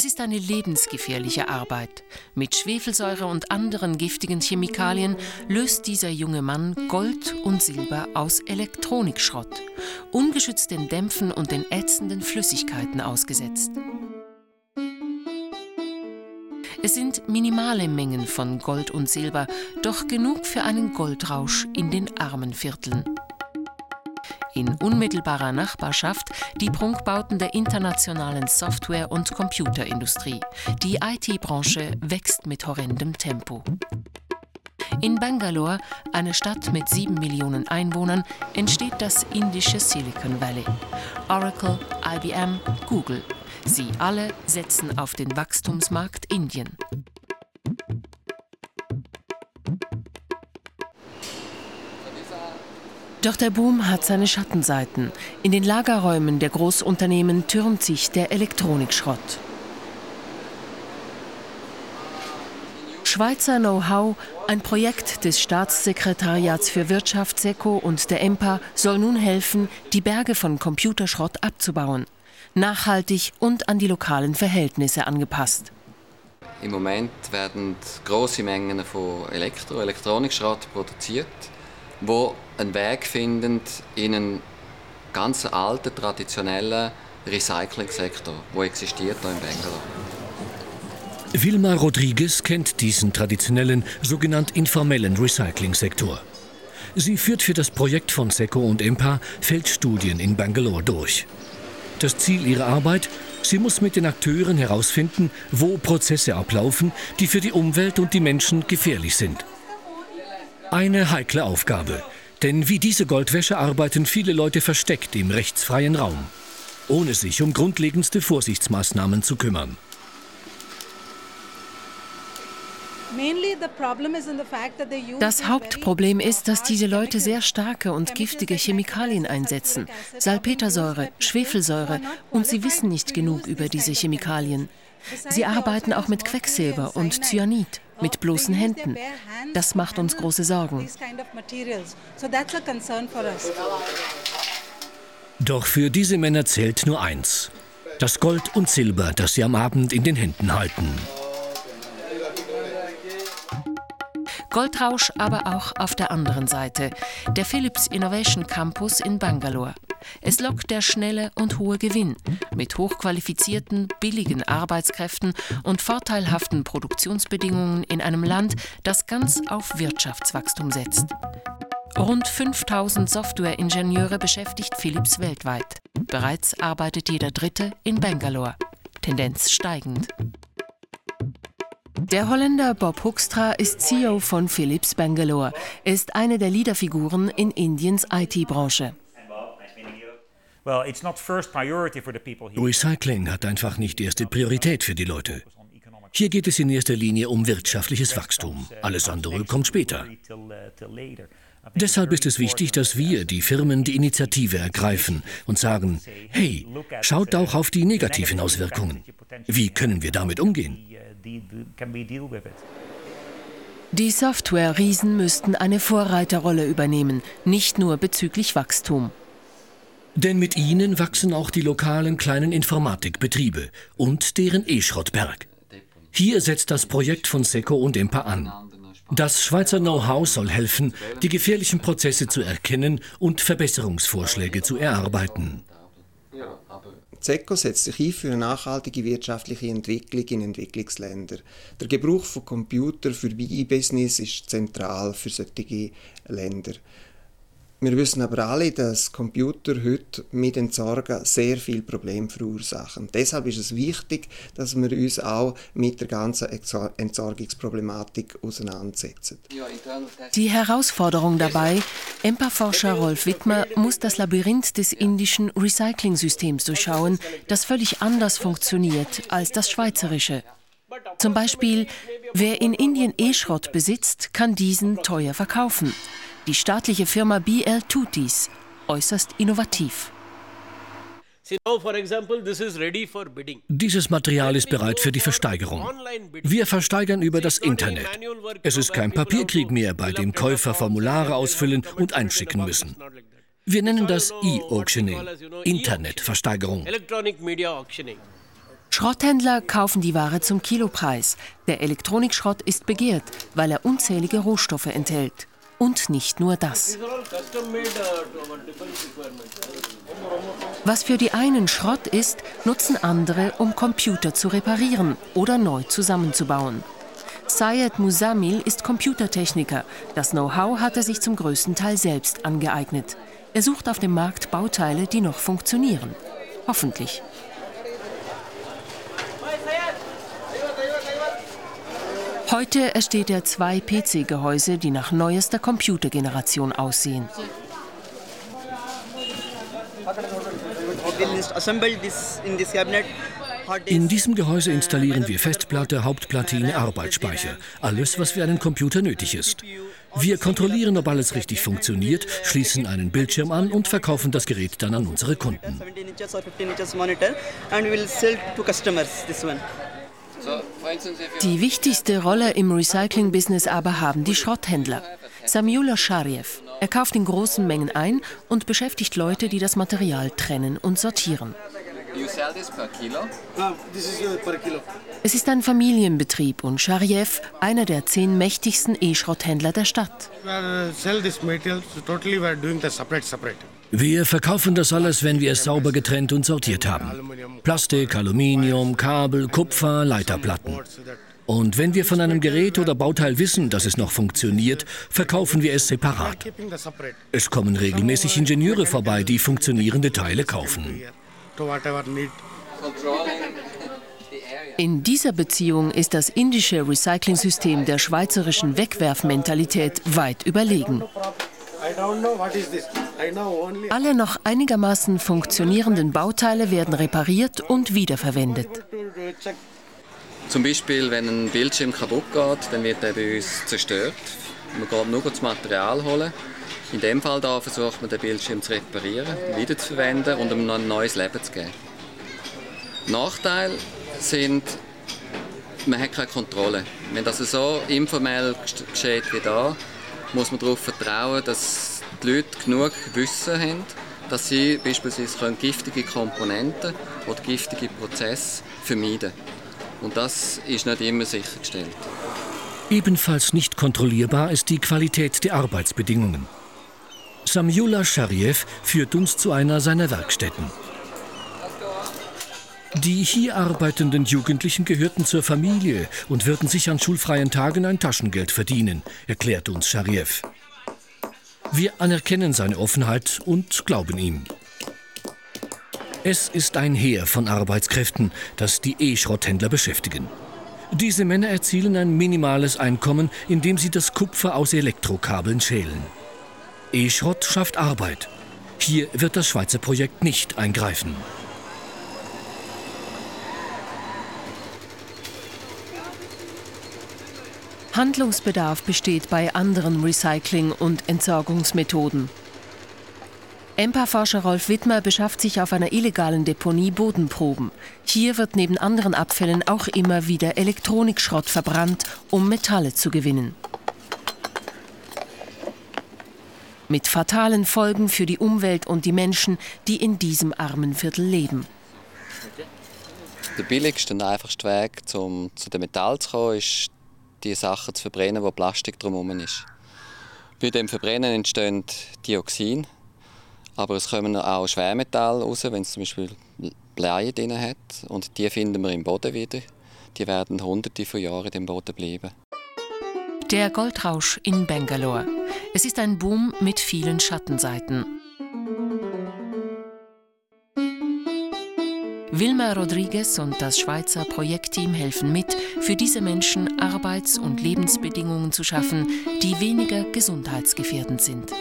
Es ist eine lebensgefährliche Arbeit. Mit Schwefelsäure und anderen giftigen Chemikalien löst dieser junge Mann Gold und Silber aus Elektronikschrott, ungeschützt den Dämpfen und den ätzenden Flüssigkeiten ausgesetzt. Es sind minimale Mengen von Gold und Silber, doch genug für einen Goldrausch in den armen Vierteln. In unmittelbarer Nachbarschaft die Prunkbauten der internationalen Software- und Computerindustrie. Die IT-Branche wächst mit horrendem Tempo. In Bangalore, eine Stadt mit sieben Millionen Einwohnern, entsteht das indische Silicon Valley. Oracle, IBM, Google. Sie alle setzen auf den Wachstumsmarkt Indien. Doch der Boom hat seine Schattenseiten. In den Lagerräumen der Großunternehmen türmt sich der Elektronikschrott. Schweizer Know-how, ein Projekt des Staatssekretariats für Wirtschaft SECO und der EMPA, soll nun helfen, die Berge von Computerschrott abzubauen. Nachhaltig und an die lokalen Verhältnisse angepasst. Im Moment werden große Mengen von Elektro Elektronikschrott produziert, wo einen Weg finden in einen ganz alten, traditionellen Recyclingsektor, der existiert hier in Bangalore. Vilma Rodriguez kennt diesen traditionellen, sogenannt informellen Recyclingsektor. Sie führt für das Projekt von SECO und EMPA Feldstudien in Bangalore durch. Das Ziel ihrer Arbeit? Sie muss mit den Akteuren herausfinden, wo Prozesse ablaufen, die für die Umwelt und die Menschen gefährlich sind. Eine heikle Aufgabe, denn wie diese Goldwäsche arbeiten viele Leute versteckt im rechtsfreien Raum, ohne sich um grundlegendste Vorsichtsmaßnahmen zu kümmern. Das Hauptproblem ist, dass diese Leute sehr starke und giftige Chemikalien einsetzen. Salpetersäure, Schwefelsäure und sie wissen nicht genug über diese Chemikalien. Sie arbeiten auch mit Quecksilber und Cyanid, mit bloßen Händen. Das macht uns große Sorgen. Doch für diese Männer zählt nur eins. Das Gold und Silber, das sie am Abend in den Händen halten. Goldrausch aber auch auf der anderen Seite, der Philips Innovation Campus in Bangalore. Es lockt der schnelle und hohe Gewinn mit hochqualifizierten, billigen Arbeitskräften und vorteilhaften Produktionsbedingungen in einem Land, das ganz auf Wirtschaftswachstum setzt. Rund 5000 Softwareingenieure beschäftigt Philips weltweit. Bereits arbeitet jeder Dritte in Bangalore. Tendenz steigend. Der Holländer Bob Hoekstra ist CEO von Philips Bangalore. Er ist eine der Leaderfiguren in Indiens IT-Branche. Recycling hat einfach nicht erste Priorität für die Leute. Hier geht es in erster Linie um wirtschaftliches Wachstum. Alles andere kommt später. Deshalb ist es wichtig, dass wir, die Firmen, die Initiative ergreifen und sagen, hey, schaut auch auf die negativen Auswirkungen. Wie können wir damit umgehen? Die Software-Riesen müssten eine Vorreiterrolle übernehmen, nicht nur bezüglich Wachstum. Denn mit ihnen wachsen auch die lokalen kleinen Informatikbetriebe und deren E-Schrottberg. Hier setzt das Projekt von SECO und EMPA an. Das Schweizer Know-how soll helfen, die gefährlichen Prozesse zu erkennen und Verbesserungsvorschläge zu erarbeiten. ZECO setzt sich ein für eine nachhaltige wirtschaftliche Entwicklung in Entwicklungsländern. Der Gebrauch von Computern für BI-Business ist zentral für solche Länder. Wir wissen aber alle, dass Computer heute mit Entsorgen sehr viel Probleme verursachen. Deshalb ist es wichtig, dass wir uns auch mit der ganzen Entsorgungsproblematik auseinandersetzen. Die Herausforderung dabei, EMPA-Forscher Rolf Wittmer muss das Labyrinth des indischen Recycling-Systems durchschauen, das völlig anders funktioniert als das schweizerische. Zum Beispiel, wer in Indien E-Schrott besitzt, kann diesen teuer verkaufen die staatliche Firma BL tut dies äußerst innovativ. Dieses Material ist bereit für die Versteigerung. Wir versteigern über das Internet. Es ist kein Papierkrieg mehr, bei dem Käufer Formulare ausfüllen und einschicken müssen. Wir nennen das E-Auctioning, Internetversteigerung. Schrotthändler kaufen die Ware zum Kilopreis. Der Elektronikschrott ist begehrt, weil er unzählige Rohstoffe enthält. Und nicht nur das. Was für die einen Schrott ist, nutzen andere, um Computer zu reparieren oder neu zusammenzubauen. Syed Musamil ist Computertechniker. Das Know-how hat er sich zum größten Teil selbst angeeignet. Er sucht auf dem Markt Bauteile, die noch funktionieren. Hoffentlich. Heute ersteht er zwei PC-Gehäuse, die nach neuester Computergeneration aussehen. In diesem Gehäuse installieren wir Festplatte, Hauptplatine, Arbeitsspeicher. Alles, was für einen Computer nötig ist. Wir kontrollieren, ob alles richtig funktioniert, schließen einen Bildschirm an und verkaufen das Gerät dann an unsere Kunden. Die wichtigste Rolle im Recycling-Business aber haben die Schrotthändler. Samyula Shariev. Er kauft in großen Mengen ein und beschäftigt Leute, die das Material trennen und sortieren. Ah, uh, es ist ein Familienbetrieb und Shariev einer der zehn mächtigsten E-Schrotthändler der Stadt. Wir verkaufen das alles, wenn wir es sauber getrennt und sortiert haben. Plastik, Aluminium, Kabel, Kupfer, Leiterplatten. Und wenn wir von einem Gerät oder Bauteil wissen, dass es noch funktioniert, verkaufen wir es separat. Es kommen regelmäßig Ingenieure vorbei, die funktionierende Teile kaufen. In dieser Beziehung ist das indische Recycling-System der schweizerischen Wegwerfmentalität weit überlegen. Alle noch einigermaßen funktionierenden Bauteile werden repariert und wiederverwendet. Zum Beispiel, wenn ein Bildschirm kaputt geht, dann wird er bei uns zerstört. Man geht nur das Material holen. In dem Fall da versucht man den Bildschirm zu reparieren, wiederzuverwenden und ihm noch ein neues Leben zu geben. Nachteil sind, man hat keine Kontrolle. Wenn das so informell geschieht wie da, muss man darauf vertrauen, dass die Leute genug Wissen haben, dass sie beispielsweise giftige Komponenten oder giftige Prozesse vermeiden können. Und das ist nicht immer sichergestellt. Ebenfalls nicht kontrollierbar ist die Qualität der Arbeitsbedingungen. Samyula Shariev führt uns zu einer seiner Werkstätten. Die hier arbeitenden Jugendlichen gehörten zur Familie und würden sich an schulfreien Tagen ein Taschengeld verdienen, erklärt uns Shariev. Wir anerkennen seine Offenheit und glauben ihm. Es ist ein Heer von Arbeitskräften, das die E-Schrotthändler beschäftigen. Diese Männer erzielen ein minimales Einkommen, indem sie das Kupfer aus Elektrokabeln schälen. E-Schrott schafft Arbeit. Hier wird das Schweizer Projekt nicht eingreifen. Handlungsbedarf besteht bei anderen Recycling- und Entsorgungsmethoden. EMPA-Forscher Rolf Wittmer beschafft sich auf einer illegalen Deponie Bodenproben. Hier wird neben anderen Abfällen auch immer wieder Elektronikschrott verbrannt, um Metalle zu gewinnen. Mit fatalen Folgen für die Umwelt und die Menschen, die in diesem armen Viertel leben. Der billigste und einfachste Weg, um zu dem Metall zu kommen, ist die Sachen zu verbrennen, wo Plastik drumherum ist. Bei dem Verbrennen entstehen Dioxin, aber es kommen auch Schwermetalle raus, wenn es zum Beispiel Blei drin hat. Und die finden wir im Boden wieder. Die werden hunderte von Jahren im Boden bleiben. Der Goldrausch in Bangalore. Es ist ein Boom mit vielen Schattenseiten. Wilma Rodriguez und das Schweizer Projektteam helfen mit, für diese Menschen Arbeits- und Lebensbedingungen zu schaffen, die weniger gesundheitsgefährdend sind.